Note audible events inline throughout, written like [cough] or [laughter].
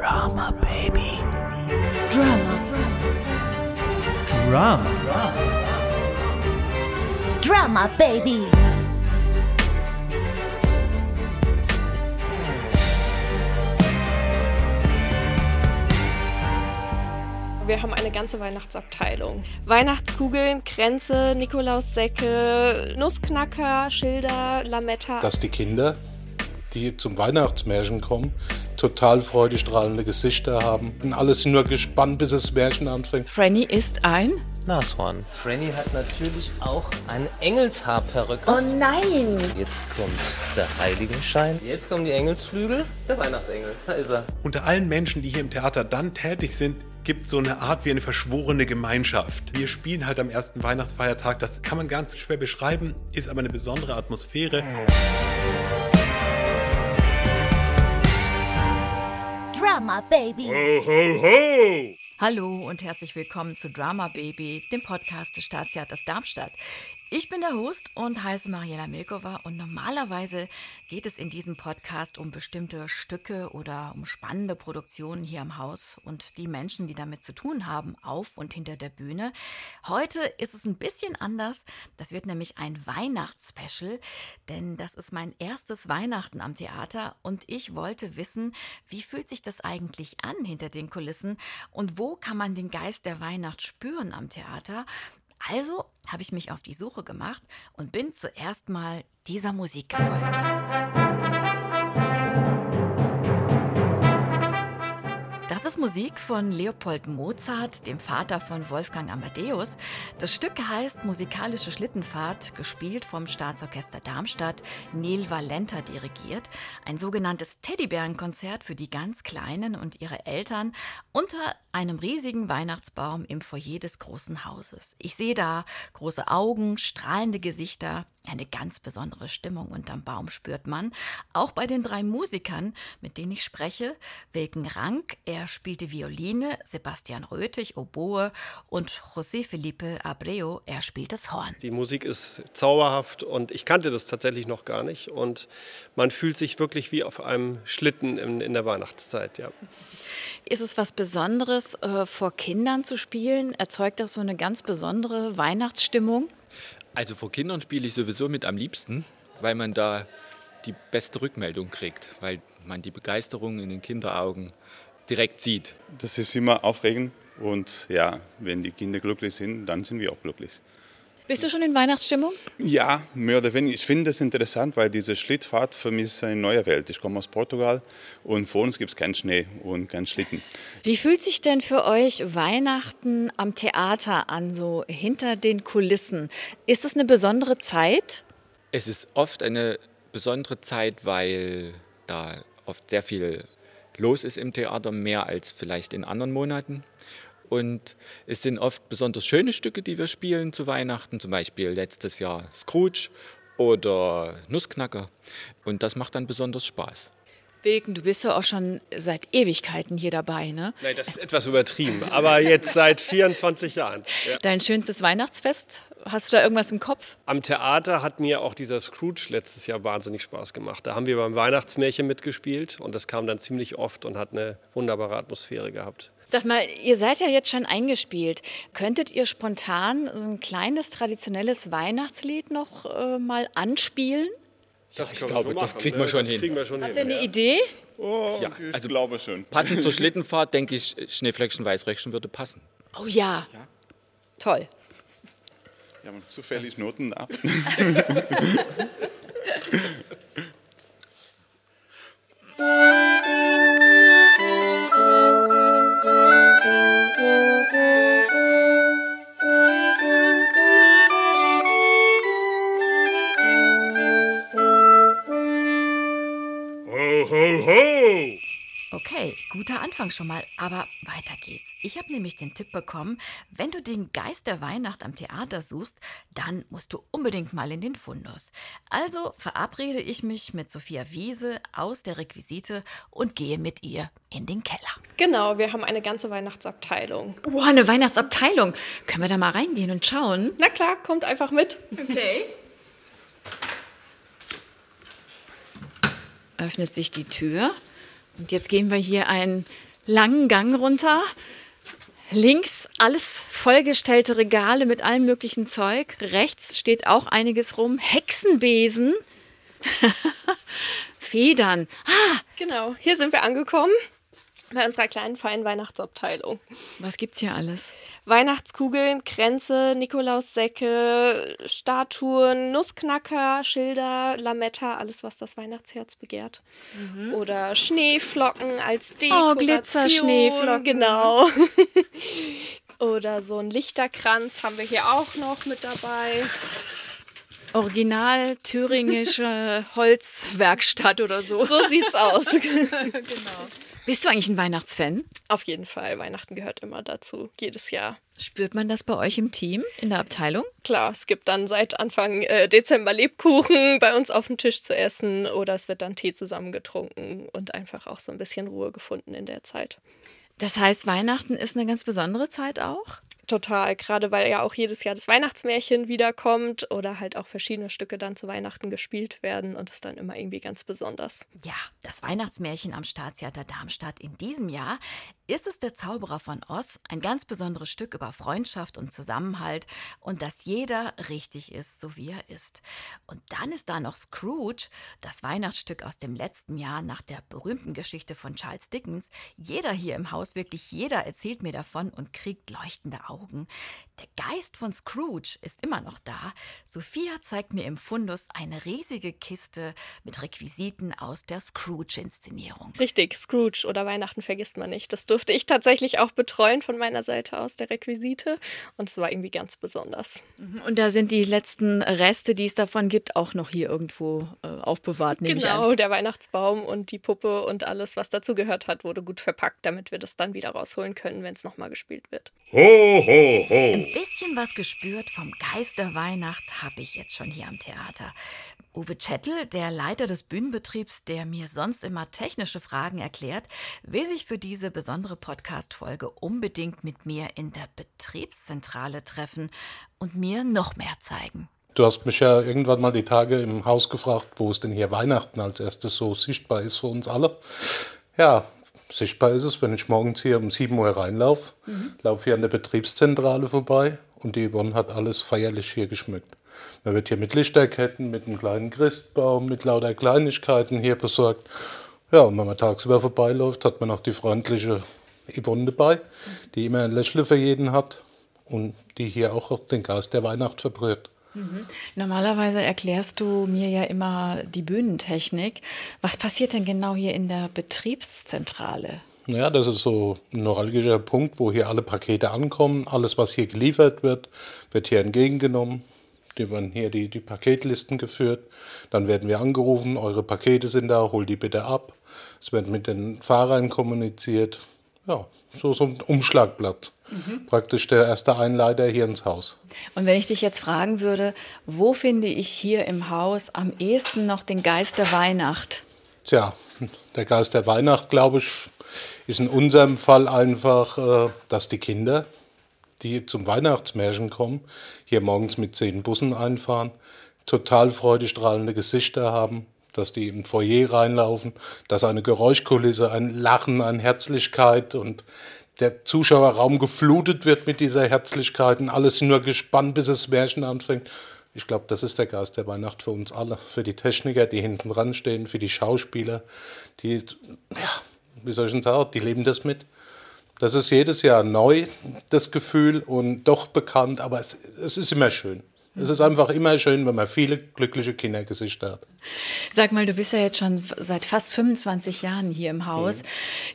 Drama, baby. Drama. Drama. Drama, baby. Wir haben eine ganze Weihnachtsabteilung. Weihnachtskugeln, Kränze, Nikolaussäcke, Nussknacker, Schilder, Lametta. dass die Kinder, die zum Weihnachtsmärchen kommen, total freudestrahlende Gesichter haben. Und alle sind nur gespannt, bis das Märchen anfängt. Franny ist ein. Nashorn. Franny hat natürlich auch eine Engelshaarperücke. Oh nein! Jetzt kommt der Heiligenschein. Jetzt kommen die Engelsflügel. Der Weihnachtsengel. Da ist er. Unter allen Menschen, die hier im Theater dann tätig sind, gibt es so eine Art wie eine verschworene Gemeinschaft. Wir spielen halt am ersten Weihnachtsfeiertag, das kann man ganz schwer beschreiben, ist aber eine besondere Atmosphäre. Drama, baby. Hallo und herzlich willkommen zu Drama Baby, dem Podcast des Staatstheaters Darmstadt. Ich bin der Host und heiße Mariela Milkova und normalerweise geht es in diesem Podcast um bestimmte Stücke oder um spannende Produktionen hier im Haus und die Menschen, die damit zu tun haben, auf und hinter der Bühne. Heute ist es ein bisschen anders. Das wird nämlich ein Weihnachtsspecial, denn das ist mein erstes Weihnachten am Theater und ich wollte wissen, wie fühlt sich das eigentlich an hinter den Kulissen und wo kann man den Geist der Weihnacht spüren am Theater? Also habe ich mich auf die Suche gemacht und bin zuerst mal dieser Musik gefolgt. Das Musik von Leopold Mozart, dem Vater von Wolfgang Amadeus. Das Stück heißt Musikalische Schlittenfahrt, gespielt vom Staatsorchester Darmstadt, Neil Valenta dirigiert. Ein sogenanntes Teddybärenkonzert für die ganz Kleinen und ihre Eltern unter einem riesigen Weihnachtsbaum im Foyer des großen Hauses. Ich sehe da große Augen, strahlende Gesichter, eine ganz besondere Stimmung unterm Baum spürt man. Auch bei den drei Musikern, mit denen ich spreche, Wilken Rank, er spielte Violine, Sebastian Röthig, Oboe und José Felipe Abreu, er spielt das Horn. Die Musik ist zauberhaft und ich kannte das tatsächlich noch gar nicht. Und man fühlt sich wirklich wie auf einem Schlitten in, in der Weihnachtszeit, ja. Ist es was Besonderes, äh, vor Kindern zu spielen? Erzeugt das so eine ganz besondere Weihnachtsstimmung? Also vor Kindern spiele ich sowieso mit am liebsten, weil man da die beste Rückmeldung kriegt, weil man die Begeisterung in den Kinderaugen direkt sieht. Das ist immer aufregend und ja, wenn die Kinder glücklich sind, dann sind wir auch glücklich. Bist du schon in Weihnachtsstimmung? Ja, mehr oder weniger. Ich finde das interessant, weil diese Schlittfahrt für mich ist eine neue Welt. Ich komme aus Portugal und vor uns gibt es keinen Schnee und keinen Schlitten. Wie fühlt sich denn für euch Weihnachten am Theater an, so hinter den Kulissen? Ist es eine besondere Zeit? Es ist oft eine besondere Zeit, weil da oft sehr viel los ist im Theater, mehr als vielleicht in anderen Monaten. Und es sind oft besonders schöne Stücke, die wir spielen zu Weihnachten, zum Beispiel letztes Jahr Scrooge oder Nussknacker. Und das macht dann besonders Spaß. Wilken, du bist ja auch schon seit Ewigkeiten hier dabei, ne? Nein, das ist etwas übertrieben, aber jetzt seit 24 Jahren. Ja. Dein schönstes Weihnachtsfest? Hast du da irgendwas im Kopf? Am Theater hat mir auch dieser Scrooge letztes Jahr wahnsinnig Spaß gemacht. Da haben wir beim Weihnachtsmärchen mitgespielt und das kam dann ziemlich oft und hat eine wunderbare Atmosphäre gehabt. Sag mal, ihr seid ja jetzt schon eingespielt. Könntet ihr spontan so ein kleines traditionelles Weihnachtslied noch äh, mal anspielen? Das ich glaube, das kriegen ne? wir schon hin. Habt ihr eine ja. Idee? Oh, Ja, ich also- glaube schon. Passend zur [laughs] Schlittenfahrt, denke ich, Schneeflöckchen, Weißröckchen würde passen. Oh ja. Ja. Toll. Wir haben zufällig Noten ab. [laughs] [laughs] Okay, guter Anfang schon mal, aber weiter geht's. Ich habe nämlich den Tipp bekommen, wenn du den Geist der Weihnacht am Theater suchst, dann musst du unbedingt mal in den Fundus. Also verabrede ich mich mit Sophia Wiese aus der Requisite und gehe mit ihr in den Keller. Genau, wir haben eine ganze Weihnachtsabteilung. Wow, eine Weihnachtsabteilung. Können wir da mal reingehen und schauen? Na klar, kommt einfach mit. Okay. Öffnet sich die Tür und jetzt gehen wir hier einen langen Gang runter. Links alles vollgestellte Regale mit allem möglichen Zeug. Rechts steht auch einiges rum. Hexenbesen. [laughs] Federn. Ah, Genau, hier sind wir angekommen bei unserer kleinen feinen Weihnachtsabteilung. was gibt's hier alles? Weihnachtskugeln, Kränze, Nikolaussäcke, Statuen, Nussknacker, Schilder, Lametta, alles, was das Weihnachtsherz begehrt. Oder Schneeflocken als Dekoration. Oh, Glitzerschneeflocken. Genau. [laughs] Oder so ein Lichterkranz haben wir hier auch noch mit dabei. Original thüringische [laughs] Holzwerkstatt oder so. So sieht's aus. [laughs] Bist du eigentlich ein Weihnachtsfan? Auf jeden Fall, Weihnachten gehört immer dazu, jedes Jahr. Spürt man das bei euch im Team, in der Abteilung? Klar, es gibt dann seit Anfang äh, Dezember Lebkuchen [laughs] bei uns auf dem Tisch zu essen oder es wird dann Tee zusammengetrunken und einfach auch so ein bisschen Ruhe gefunden in der Zeit. Das heißt, Weihnachten ist eine ganz besondere Zeit auch? Total, gerade weil ja auch jedes Jahr das Weihnachtsmärchen wiederkommt oder halt auch verschiedene Stücke dann zu Weihnachten gespielt werden und ist dann immer irgendwie ganz besonders. Ja, das Weihnachtsmärchen am Staatstheater Darmstadt in diesem Jahr ist es der Zauberer von Oz, ein ganz besonderes Stück über Freundschaft und Zusammenhalt und dass jeder richtig ist, so wie er ist. Und dann ist da noch Scrooge, das Weihnachtsstück aus dem letzten Jahr nach der berühmten Geschichte von Charles Dickens. Jeder hier im Haus, wirklich jeder erzählt mir davon und kriegt leuchtende Augen. Augen. Der Geist von Scrooge ist immer noch da. Sophia zeigt mir im Fundus eine riesige Kiste mit Requisiten aus der Scrooge-Inszenierung. Richtig, Scrooge oder Weihnachten vergisst man nicht. Das durfte ich tatsächlich auch betreuen von meiner Seite aus der Requisite und es war irgendwie ganz besonders. Und da sind die letzten Reste, die es davon gibt, auch noch hier irgendwo äh, aufbewahrt, nehme ich Genau, an. der Weihnachtsbaum und die Puppe und alles, was dazu gehört hat, wurde gut verpackt, damit wir das dann wieder rausholen können, wenn es nochmal gespielt wird. Ein bisschen was gespürt vom Geist der Weihnacht habe ich jetzt schon hier am Theater. Uwe Chettel, der Leiter des Bühnenbetriebs, der mir sonst immer technische Fragen erklärt, will sich für diese besondere Podcast-Folge unbedingt mit mir in der Betriebszentrale treffen und mir noch mehr zeigen. Du hast mich ja irgendwann mal die Tage im Haus gefragt, wo es denn hier Weihnachten als erstes so sichtbar ist für uns alle. Ja, sichtbar ist es, wenn ich morgens hier um 7 Uhr reinlaufe, laufe hier an der Betriebszentrale vorbei und die Yvonne hat alles feierlich hier geschmückt. Man wird hier mit Lichterketten, mit einem kleinen Christbaum, mit lauter Kleinigkeiten hier besorgt. Ja, und wenn man tagsüber vorbeiläuft, hat man auch die freundliche Yvonne dabei, die immer ein Lächeln für jeden hat und die hier auch den Geist der Weihnacht verbrüht. Normalerweise erklärst du mir ja immer die Bühnentechnik. Was passiert denn genau hier in der Betriebszentrale? Ja, das ist so ein neuralgischer Punkt, wo hier alle Pakete ankommen. Alles, was hier geliefert wird, wird hier entgegengenommen. Die werden hier die, die Paketlisten geführt. Dann werden wir angerufen, eure Pakete sind da, hol die bitte ab. Es wird mit den Fahrern kommuniziert. Ja, so, so ein Umschlagblatt. Praktisch der erste Einleiter hier ins Haus. Und wenn ich dich jetzt fragen würde, wo finde ich hier im Haus am ehesten noch den Geist der Weihnacht? Tja, der Geist der Weihnacht, glaube ich, ist in unserem Fall einfach, äh, dass die Kinder, die zum Weihnachtsmärchen kommen, hier morgens mit zehn Bussen einfahren, total freudestrahlende Gesichter haben, dass die im Foyer reinlaufen, dass eine Geräuschkulisse, ein Lachen, eine Herzlichkeit und der Zuschauerraum geflutet wird mit dieser Herzlichkeit und alle sind nur gespannt, bis das Märchen anfängt. Ich glaube, das ist der Geist der Weihnacht für uns alle, für die Techniker, die hinten dran stehen, für die Schauspieler, die, ja, wie soll ich denn sagen, die leben das mit. Das ist jedes Jahr neu, das Gefühl, und doch bekannt, aber es, es ist immer schön. Es ist einfach immer schön, wenn man viele glückliche Kindergesichter hat. Sag mal, du bist ja jetzt schon seit fast 25 Jahren hier im Haus.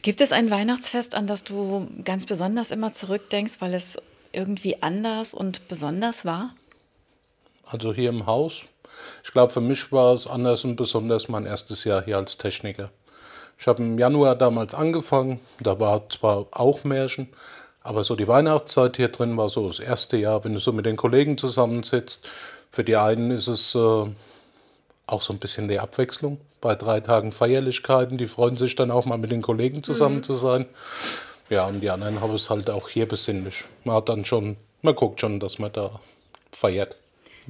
Gibt es ein Weihnachtsfest, an das du ganz besonders immer zurückdenkst, weil es irgendwie anders und besonders war? Also hier im Haus. Ich glaube, für mich war es anders und besonders mein erstes Jahr hier als Techniker. Ich habe im Januar damals angefangen. Da war zwar auch Märchen, aber so die Weihnachtszeit hier drin war so das erste Jahr, wenn du so mit den Kollegen zusammensitzt. Für die einen ist es äh, auch so ein bisschen die Abwechslung. Bei drei Tagen Feierlichkeiten, die freuen sich dann auch mal mit den Kollegen zusammen zu sein. Ja, und die anderen haben es halt auch hier besinnlich. Man hat dann schon, man guckt schon, dass man da feiert.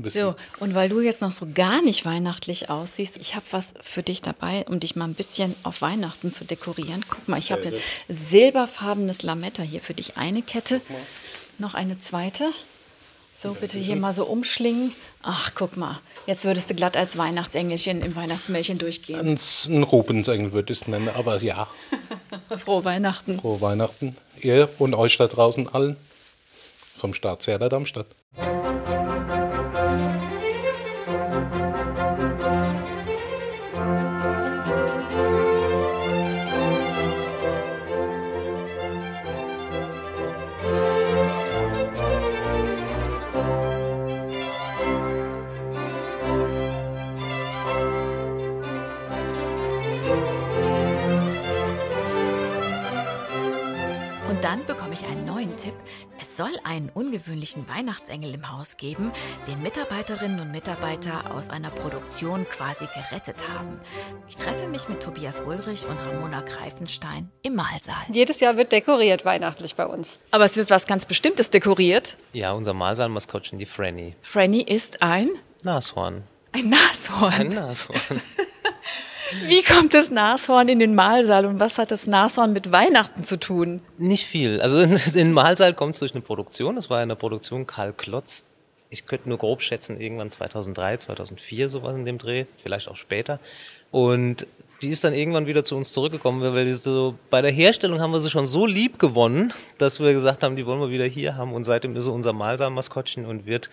So, und weil du jetzt noch so gar nicht weihnachtlich aussiehst, ich habe was für dich dabei, um dich mal ein bisschen auf Weihnachten zu dekorieren. Guck mal, ich habe ein silberfarbenes Lametta hier für dich. Eine Kette, noch eine zweite. So, bitte hier mal so umschlingen. Ach, guck mal, jetzt würdest du glatt als Weihnachtsengelchen im Weihnachtsmärchen durchgehen. Ein, Rubensengel würde ich es nennen, aber ja, [laughs] Frohe Weihnachten. frohe Weihnachten. Ihr und euch da draußen allen vom Staatstheater Darmstadt. Einen Tipp. Es soll einen ungewöhnlichen Weihnachtsengel im Haus geben, den Mitarbeiterinnen und Mitarbeiter aus einer Produktion quasi gerettet haben. Ich treffe mich mit Tobias Ulrich und Ramona Greifenstein im Mahlsaal. Jedes Jahr wird dekoriert weihnachtlich bei uns. Aber es wird was ganz Bestimmtes dekoriert. Ja, unser Malsaal-Maskottchen, die Franny. Franny ist ein, Nashorn. ein Nashorn. Ein Nashorn. [laughs] Wie kommt das Nashorn in den Mahlsaal und was hat das Nashorn mit Weihnachten zu tun? Nicht viel. Also in [laughs] in den Mahlsaal kommt es durch eine Produktion. Das war eine Produktion Karl Klotz. Ich könnte nur grob schätzen, irgendwann 2003, 2004, sowas in dem Dreh, vielleicht auch später. Und die ist dann irgendwann wieder zu uns zurückgekommen, weil so, bei der Herstellung haben wir sie schon so lieb gewonnen, dass wir gesagt haben, die wollen wir wieder hier haben. Und seitdem ist sie unser Mahlsaal-Maskottchen und wird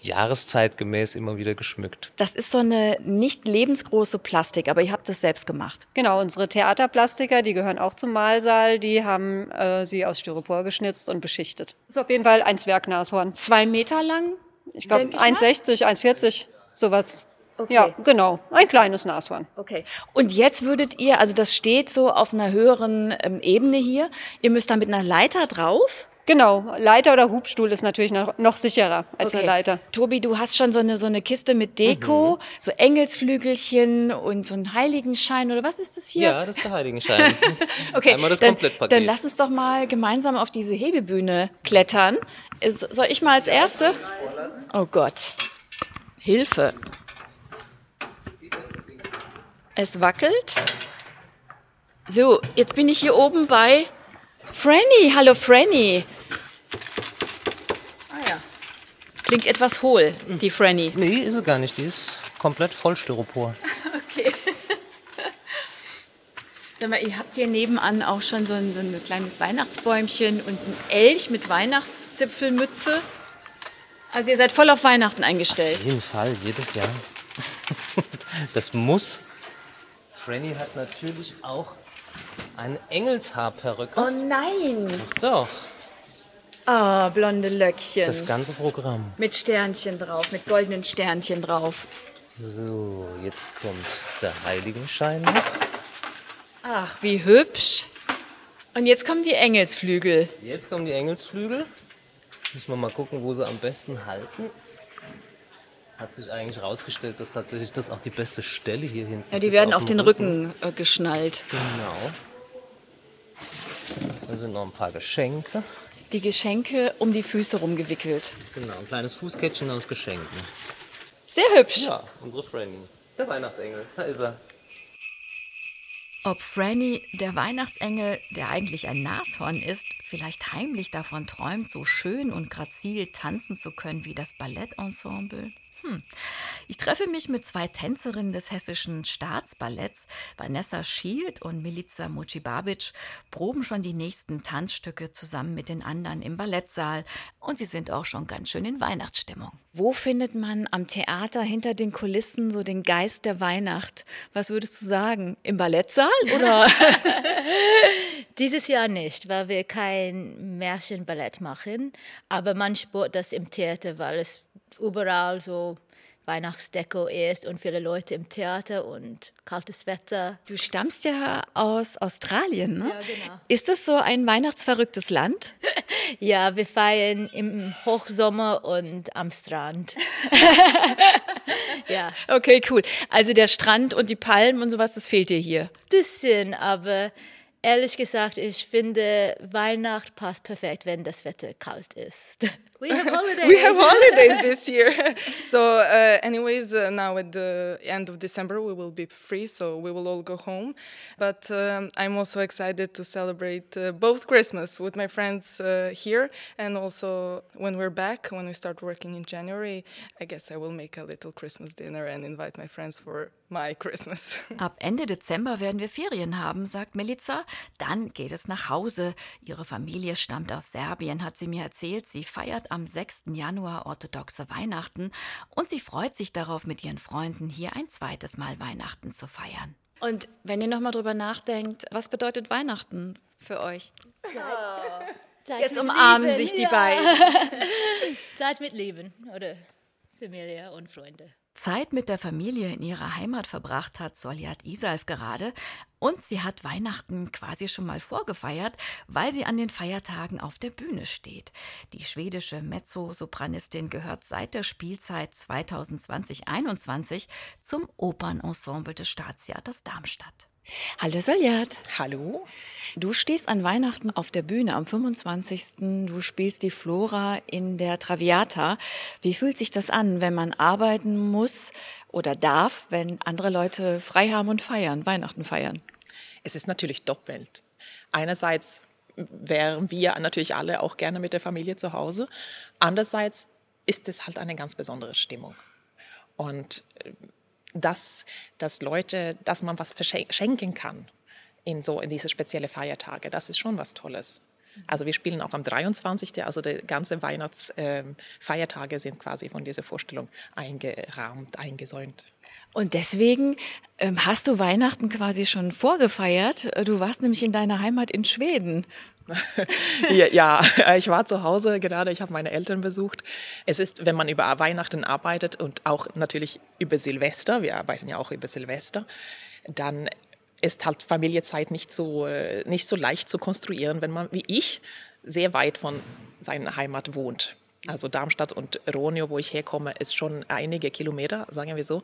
jahreszeitgemäß immer wieder geschmückt. Das ist so eine nicht lebensgroße Plastik, aber ihr habt das selbst gemacht. Genau, unsere Theaterplastiker, die gehören auch zum Mahlsaal, die haben äh, sie aus Styropor geschnitzt und beschichtet. Ist auf jeden Fall ein Zwergnashorn. Zwei Meter lang? Ich glaube Denk ich mal. 1,60, 1,40, sowas. Okay. Ja, genau, ein kleines Nashorn. Okay. Und jetzt würdet ihr, also das steht so auf einer höheren ähm, Ebene hier, ihr müsst da mit einer Leiter drauf? Genau, Leiter oder Hubstuhl ist natürlich noch, noch sicherer als eine Leiter. Tobi, du hast schon so eine, so eine Kiste mit Deko, so Engelsflügelchen und so einen Heiligenschein oder was ist das hier? Ja, das ist der Heiligenschein. [laughs] Okay, Einmal das dann, Komplettpaket. dann lass uns doch mal gemeinsam auf diese Hebebühne klettern. Ist, soll ich mal als Erste? Oh Gott. Hilfe. Es wackelt. So, jetzt bin ich hier oben bei Franny. Hallo Franny. Ah ja. Klingt etwas hohl, die Franny. Nee, ist sie gar nicht. Die ist komplett voll Styropor. [laughs] Okay. Sag mal, ihr habt hier nebenan auch schon so ein, so ein kleines Weihnachtsbäumchen und ein Elch mit Weihnachtszipfelmütze. Also ihr seid voll auf Weihnachten eingestellt. Auf jeden Fall, jedes Jahr. [laughs] das muss. Franny hat natürlich auch eine Engelshaarperücke. Oh nein! Doch, Ah, blonde Löckchen. das ganze Programm. mit Sternchen drauf, mit goldenen Sternchen drauf. So, jetzt kommt der Heiligenschein noch. Ach, wie hübsch. Und jetzt kommen die Engelsflügel. Jetzt kommen die Engelsflügel. Müssen wir mal gucken, wo sie am besten halten. Hat sich eigentlich herausgestellt, dass tatsächlich das auch die beste Stelle hier hinten Ja, die ist, werden auf dem den Rücken äh, geschnallt. Genau. Da sind noch ein paar Geschenke. Die Geschenke um die Füße rumgewickelt. Genau, ein kleines Fußkettchen aus Geschenken. Sehr hübsch. Ja, unsere Franny. Der Weihnachtsengel. Da ist er. Ob Franny, der Weihnachtsengel, der eigentlich ein Nashorn ist, vielleicht heimlich davon träumt, so schön und grazil tanzen zu können wie das Ballettensemble? Hm. Ich treffe mich mit zwei Tänzerinnen des hessischen Staatsballetts. Vanessa Schild und Milica Mucibabic proben schon die nächsten Tanzstücke zusammen mit den anderen im Ballettsaal und sie sind auch schon ganz schön in Weihnachtsstimmung. Wo findet man am Theater hinter den Kulissen so den Geist der Weihnacht? Was würdest du sagen? Im Ballettsaal oder? [laughs] Dieses Jahr nicht, weil wir kein Märchenballett machen. Aber man spürt das im Theater, weil es überall so Weihnachtsdeko ist und viele Leute im Theater und kaltes Wetter. Du stammst ja aus Australien, ne? Ja, genau. Ist das so ein weihnachtsverrücktes Land? [laughs] Ja, wir feiern im Hochsommer und am Strand. [laughs] ja, Okay, cool. Also der Strand und die Palmen und sowas, das fehlt dir hier. bisschen, aber Ehrlich gesagt, ich finde, Weihnacht passt perfekt, wenn das Wetter kalt ist. [laughs] We have holidays. we have holidays this [laughs] year. [laughs] so, uh, anyways, uh, now at the end of December, we will be free, so we will all go home. But um, I'm also excited to celebrate uh, both Christmas with my friends uh, here and also when we're back, when we start working in January, I guess I will make a little Christmas dinner and invite my friends for my Christmas. Ab Ende Dezember werden wir Ferien haben, sagt Melitza. Dann geht es nach Hause. Ihre Familie stammt aus Serbien, hat sie mir erzählt. Sie feiert am 6. Januar orthodoxe Weihnachten und sie freut sich darauf, mit ihren Freunden hier ein zweites Mal Weihnachten zu feiern. Und wenn ihr nochmal drüber nachdenkt, was bedeutet Weihnachten für euch? Zeit Jetzt umarmen sich die ja. beiden. [laughs] Zeit mit Leben oder Familie und Freunde. Zeit mit der Familie in ihrer Heimat verbracht hat Soljat Isalf gerade und sie hat Weihnachten quasi schon mal vorgefeiert, weil sie an den Feiertagen auf der Bühne steht. Die schwedische Mezzosopranistin gehört seit der Spielzeit 2020-21 zum Opernensemble des Staatstheaters Darmstadt. Hallo Soljat. Hallo. Du stehst an Weihnachten auf der Bühne am 25. Du spielst die Flora in der Traviata. Wie fühlt sich das an, wenn man arbeiten muss oder darf, wenn andere Leute frei haben und feiern, Weihnachten feiern? Es ist natürlich doppelt. Einerseits wären wir natürlich alle auch gerne mit der Familie zu Hause. Andererseits ist es halt eine ganz besondere Stimmung. Und äh, dass, dass Leute, dass man was verschen- schenken kann in so in diese spezielle Feiertage, das ist schon was Tolles. Also wir spielen auch am 23. Also die ganze Weihnachtsfeiertage sind quasi von dieser Vorstellung eingerahmt, eingesäumt. Und deswegen ähm, hast du Weihnachten quasi schon vorgefeiert. Du warst nämlich in deiner Heimat in Schweden. Ja, [laughs] ja, ich war zu Hause gerade, ich habe meine Eltern besucht. Es ist, wenn man über Weihnachten arbeitet und auch natürlich über Silvester, wir arbeiten ja auch über Silvester, dann ist halt Familienzeit nicht so, äh, nicht so leicht zu konstruieren, wenn man wie ich sehr weit von seiner Heimat wohnt. Also Darmstadt und Ronio, wo ich herkomme, ist schon einige Kilometer, sagen wir so.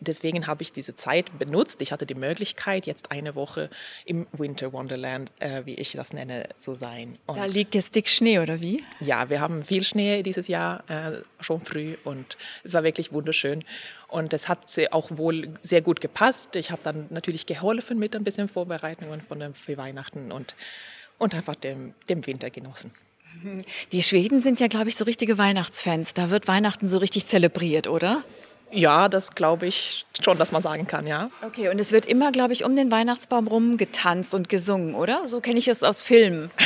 Deswegen habe ich diese Zeit benutzt. Ich hatte die Möglichkeit, jetzt eine Woche im Winter Wonderland, äh, wie ich das nenne, zu sein. Und Da liegt jetzt dick Schnee, oder wie? ja, wir haben viel Schnee dieses Jahr, äh, schon früh und es war wirklich wunderschön. Und es hat auch wohl sehr gut gepasst. Ich habe dann natürlich geholfen mit ein bisschen Vorbereitungen von dem, für Weihnachten und, und einfach dem, dem Winter genossen. Die Schweden sind ja, glaube ich, so richtige Weihnachtsfans. Da wird Weihnachten so richtig zelebriert, oder? Ja, das glaube ich schon, dass man sagen kann, ja. Okay, und es wird immer, glaube ich, um den Weihnachtsbaum rum getanzt und gesungen, oder? So kenne ich es aus Filmen. [laughs]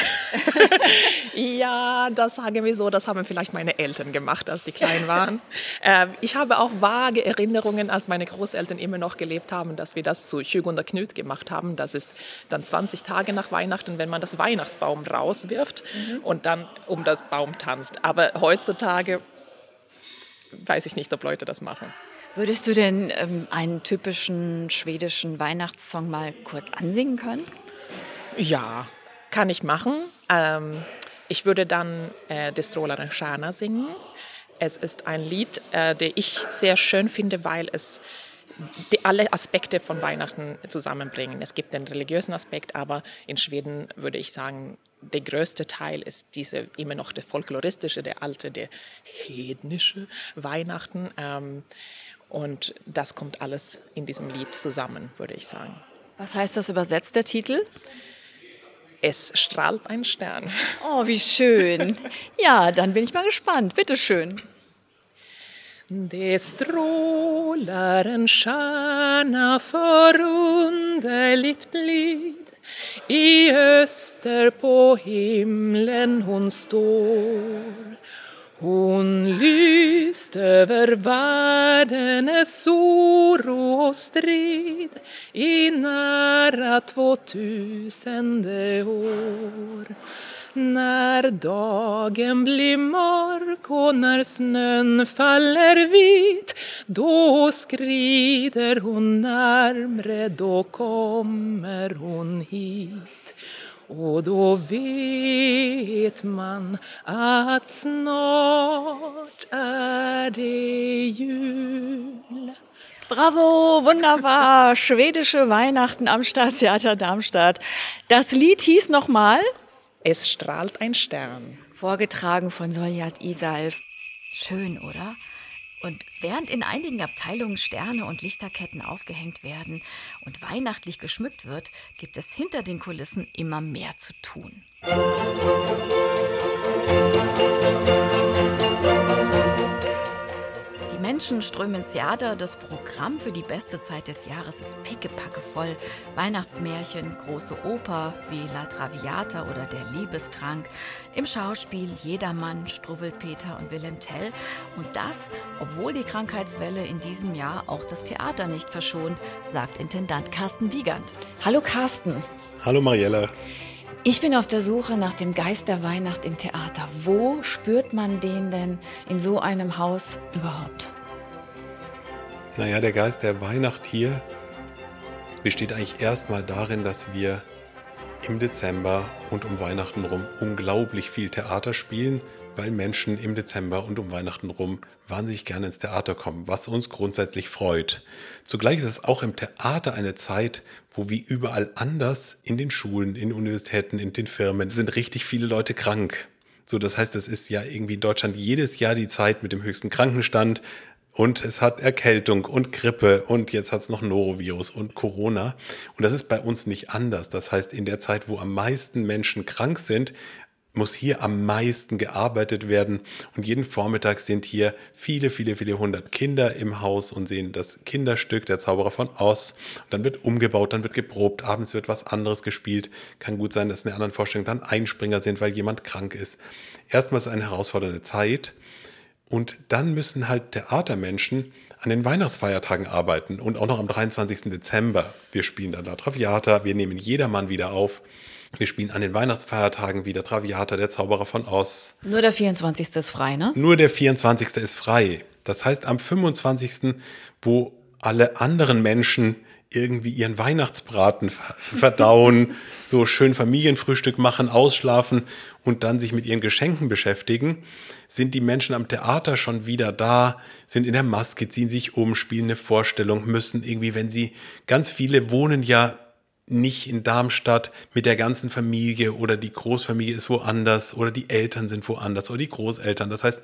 Ja, das sagen wir so, das haben vielleicht meine Eltern gemacht, als die klein waren. [laughs] äh, ich habe auch vage Erinnerungen, als meine Großeltern immer noch gelebt haben, dass wir das zu Schügunder Knut gemacht haben. Das ist dann 20 Tage nach Weihnachten, wenn man das Weihnachtsbaum rauswirft und dann um das Baum tanzt. Aber heutzutage weiß ich nicht, ob Leute das machen. Würdest du denn ähm, einen typischen schwedischen Weihnachtssong mal kurz ansingen können? Ja, kann ich machen. Ähm, ich würde dann äh, Strålande Stjärna singen. Es ist ein Lied, äh, das ich sehr schön finde, weil es die, alle Aspekte von Weihnachten zusammenbringen. Es gibt den religiösen Aspekt, aber in Schweden würde ich sagen, der größte Teil ist diese immer noch der folkloristische, der alte, der hednische Weihnachten. Ähm, und das kommt alles in diesem Lied zusammen, würde ich sagen. Was heißt das übersetzt, der Titel? Es strahlt ein Stern. [laughs] Oh, wie schön. Ja, dann bin ich mal gespannt. Bitte schön. Det strålar en stjärna förunderligt blid I öster på himlen hon står. Hon lyst över världens oro och strid i nära tvåtusende år. När dagen blir mörk och när snön faller vit då skrider hon närmre, då kommer hon hit och då vet man att snart är det jul. Bravo, wunderbar. Schwedische Weihnachten am Staatstheater Darmstadt. Das Lied hieß nochmal? Es strahlt ein Stern. Vorgetragen von Soljat Isalf. Schön, oder? Und während in einigen Abteilungen Sterne und Lichterketten aufgehängt werden und weihnachtlich geschmückt wird, gibt es hinter den Kulissen immer mehr zu tun. Die Menschen strömen ins Theater. Das Programm für die beste Zeit des Jahres ist pickepacke voll. Weihnachtsmärchen, große Oper wie La Traviata oder Der Liebestrank. Im Schauspiel Jedermann, Struwwelpeter und Wilhelm Tell. Und das, obwohl die Krankheitswelle in diesem Jahr auch das Theater nicht verschont, sagt Intendant Carsten Wiegand. Hallo Carsten. Hallo Mariella. Ich bin auf der Suche nach dem Geist der Weihnacht im Theater. Wo spürt man den denn in so einem Haus überhaupt? Naja, der Geist der Weihnacht hier besteht eigentlich erstmal darin, dass wir im Dezember und um Weihnachten rum unglaublich viel Theater spielen, weil Menschen im Dezember und um Weihnachten rum wahnsinnig gerne ins Theater kommen, was uns grundsätzlich freut. Zugleich ist es auch im Theater eine Zeit, wo wie überall anders in den Schulen, in Universitäten, in den Firmen sind richtig viele Leute krank. So, das heißt, es ist ja irgendwie in Deutschland jedes Jahr die Zeit mit dem höchsten Krankenstand und es hat Erkältung und Grippe und jetzt hat es noch Norovirus und Corona. Und das ist bei uns nicht anders. Das heißt, in der Zeit, wo am meisten Menschen krank sind, muss hier am meisten gearbeitet werden. Und jeden Vormittag sind hier viele, viele, viele hundert Kinder im Haus und sehen das Kinderstück Der Zauberer von Oz. Und dann wird umgebaut, dann wird geprobt, abends wird was anderes gespielt. Kann gut sein, dass in der anderen Vorstellung dann Einspringer sind, weil jemand krank ist. Erstmal ist eine herausfordernde Zeit. Und dann müssen halt Theatermenschen an den Weihnachtsfeiertagen arbeiten und auch noch am 23. Dezember. Wir spielen dann La Traviata, wir nehmen Jedermann wieder auf. Wir spielen an den Weihnachtsfeiertagen wieder Traviata, der Zauberer von Oz. Nur der 24. ist frei, ne? Nur der 24. ist frei. Das heißt, am 25., wo alle anderen Menschen irgendwie ihren Weihnachtsbraten verdauen, so schön Familienfrühstück machen, ausschlafen und dann sich mit ihren Geschenken beschäftigen, sind die Menschen am Theater schon wieder da, sind in der Maske, ziehen sich um, spielen eine Vorstellung, müssen irgendwie, wenn sie, ganz viele wohnen ja nicht in Darmstadt mit der ganzen Familie oder die Großfamilie ist woanders oder die Eltern sind woanders oder die Großeltern. Das heißt,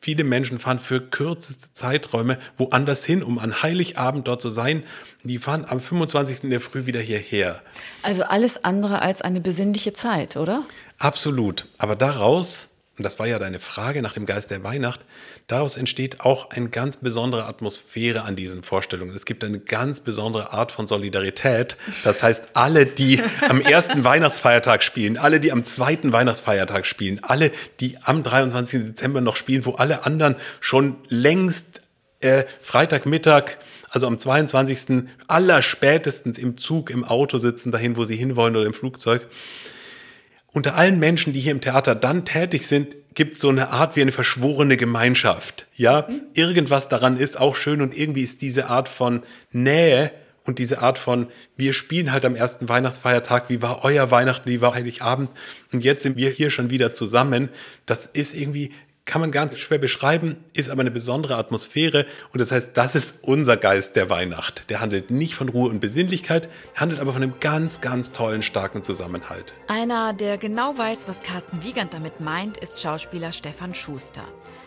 viele Menschen fahren für kürzeste Zeiträume woanders hin, um an Heiligabend dort zu sein. Die fahren am 25. in der Früh wieder hierher. Also alles andere als eine besinnliche Zeit, oder? Absolut. Aber daraus und das war ja deine Frage nach dem Geist der Weihnacht, daraus entsteht auch eine ganz besondere Atmosphäre an diesen Vorstellungen. Es gibt eine ganz besondere Art von Solidarität. Das heißt, alle, die [laughs] am ersten Weihnachtsfeiertag spielen, alle, die am zweiten Weihnachtsfeiertag spielen, alle, die am 23. Dezember noch spielen, wo alle anderen schon längst äh, Freitagmittag also am 22. aller spätestens im Zug, im Auto sitzen, dahin, wo sie hinwollen oder im Flugzeug unter allen Menschen, die hier im Theater dann tätig sind, gibt es so eine Art wie eine verschworene Gemeinschaft. Ja, mhm. irgendwas daran ist auch schön und irgendwie ist diese Art von Nähe und diese Art von, wir spielen halt am ersten Weihnachtsfeiertag, wie war euer Weihnachten, wie war Heiligabend und jetzt sind wir hier schon wieder zusammen. Das ist irgendwie kann man ganz schwer beschreiben, ist aber eine besondere Atmosphäre und das heißt, das ist unser Geist der Weihnacht. Der handelt nicht von Ruhe und Besinnlichkeit, handelt aber von einem ganz, ganz tollen, starken Zusammenhalt. Einer, der genau weiß, was Carsten Wiegand damit meint, ist Schauspieler Stefan Schuster.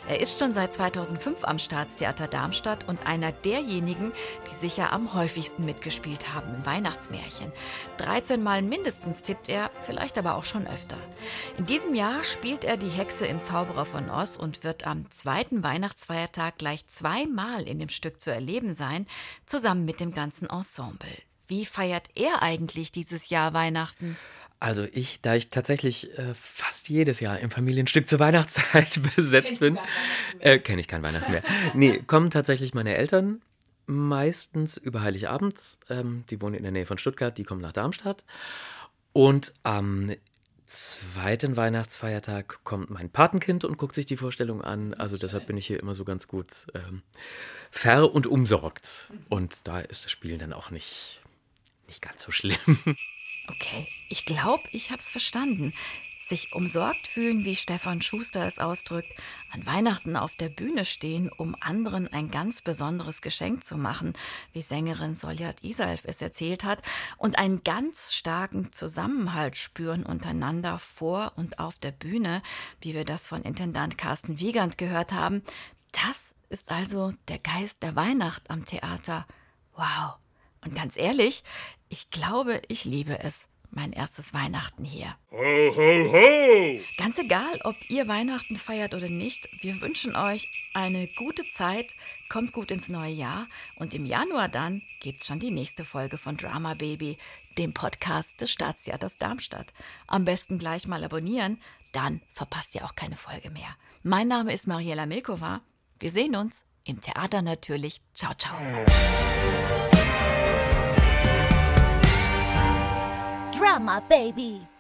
Er ist schon seit 2005 am Staatstheater Darmstadt und einer derjenigen, die sicher am häufigsten mitgespielt haben im Weihnachtsmärchen. 13 Mal mindestens tippt er, vielleicht aber auch schon öfter. In diesem Jahr spielt er die Hexe im Zauberer von Oz und wird am zweiten Weihnachtsfeiertag gleich zweimal in dem Stück zu erleben sein, zusammen mit dem ganzen Ensemble. Wie feiert er eigentlich dieses Jahr Weihnachten? Also ich, da ich tatsächlich äh, fast jedes Jahr im Familienstück zur Weihnachtszeit [laughs] besetzt bin, äh, kenne ich kein Weihnachten mehr. Nee, kommen tatsächlich meine Eltern meistens über Heiligabend. Ähm, die wohnen in der Nähe von Stuttgart, die kommen nach Darmstadt. Und am zweiten Weihnachtsfeiertag kommt mein Patenkind und guckt sich die Vorstellung an. Also deshalb bin ich hier immer so ganz gut ähm, ver- und umsorgt. Und da ist das Spielen dann auch nicht, nicht ganz so schlimm. [laughs] Okay, ich glaube, ich habe es verstanden. sich umsorgt fühlen, wie Stefan Schuster es ausdrückt, an Weihnachten auf der Bühne stehen, um anderen ein ganz besonderes Geschenk zu machen, wie Sängerin Soljat Isalf es erzählt hat, und einen ganz starken Zusammenhalt spüren untereinander vor und auf der Bühne, wie wir das von Intendant Carsten Wiegand gehört haben, das ist also der Geist der Weihnacht am Theater. Wow. Und ganz ehrlich, ich glaube, ich liebe es mein erstes Weihnachten hier. Ho, ho, ho! Ganz egal, ob ihr Weihnachten feiert oder nicht, wir wünschen euch eine gute Zeit, kommt gut ins neue Jahr und im Januar dann gibt's schon die nächste Folge von Drama Baby, dem Podcast des Staatstheaters Darmstadt. Am besten gleich mal abonnieren, dann verpasst ihr auch keine Folge mehr. Mein Name ist Mariela Milkova. Wir sehen uns im Theater natürlich. Ciao, ciao. Drama Baby.